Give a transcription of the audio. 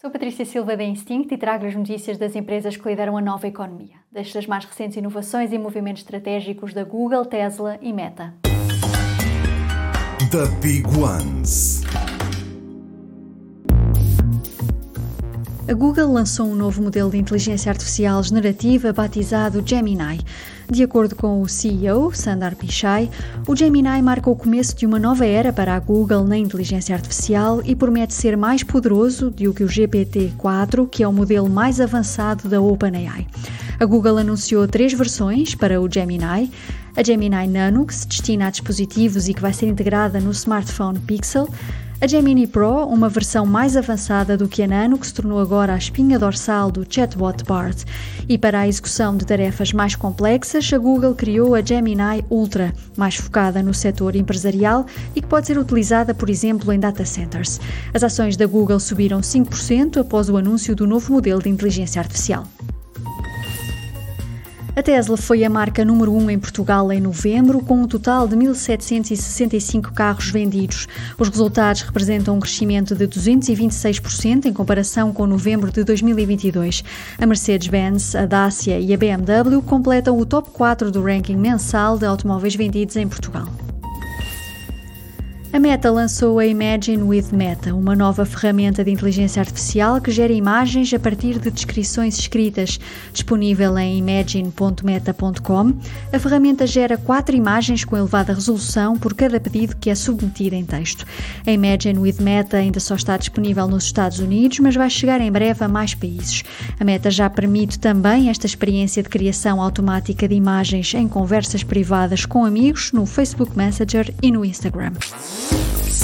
Sou Patrícia Silva da Instinct e trago as notícias das empresas que lideram a nova economia, destas mais recentes inovações e movimentos estratégicos da Google, Tesla e Meta. The Big Ones. A Google lançou um novo modelo de inteligência artificial generativa batizado Gemini. De acordo com o CEO, Sundar Pichai, o Gemini marca o começo de uma nova era para a Google na inteligência artificial e promete ser mais poderoso do que o GPT-4, que é o modelo mais avançado da OpenAI. A Google anunciou três versões para o Gemini. A Gemini Nano, que se destina a dispositivos e que vai ser integrada no smartphone Pixel, a Gemini Pro, uma versão mais avançada do que a Nano, que se tornou agora a espinha dorsal do chatbot Bart. E para a execução de tarefas mais complexas, a Google criou a Gemini Ultra, mais focada no setor empresarial e que pode ser utilizada, por exemplo, em data centers. As ações da Google subiram 5% após o anúncio do novo modelo de inteligência artificial. A Tesla foi a marca número 1 um em Portugal em novembro, com um total de 1.765 carros vendidos. Os resultados representam um crescimento de 226% em comparação com novembro de 2022. A Mercedes-Benz, a Dacia e a BMW completam o top 4 do ranking mensal de automóveis vendidos em Portugal. A Meta lançou a Imagine with Meta, uma nova ferramenta de inteligência artificial que gera imagens a partir de descrições escritas. Disponível em imagine.meta.com, a ferramenta gera quatro imagens com elevada resolução por cada pedido que é submetido em texto. A Imagine with Meta ainda só está disponível nos Estados Unidos, mas vai chegar em breve a mais países. A Meta já permite também esta experiência de criação automática de imagens em conversas privadas com amigos no Facebook Messenger e no Instagram.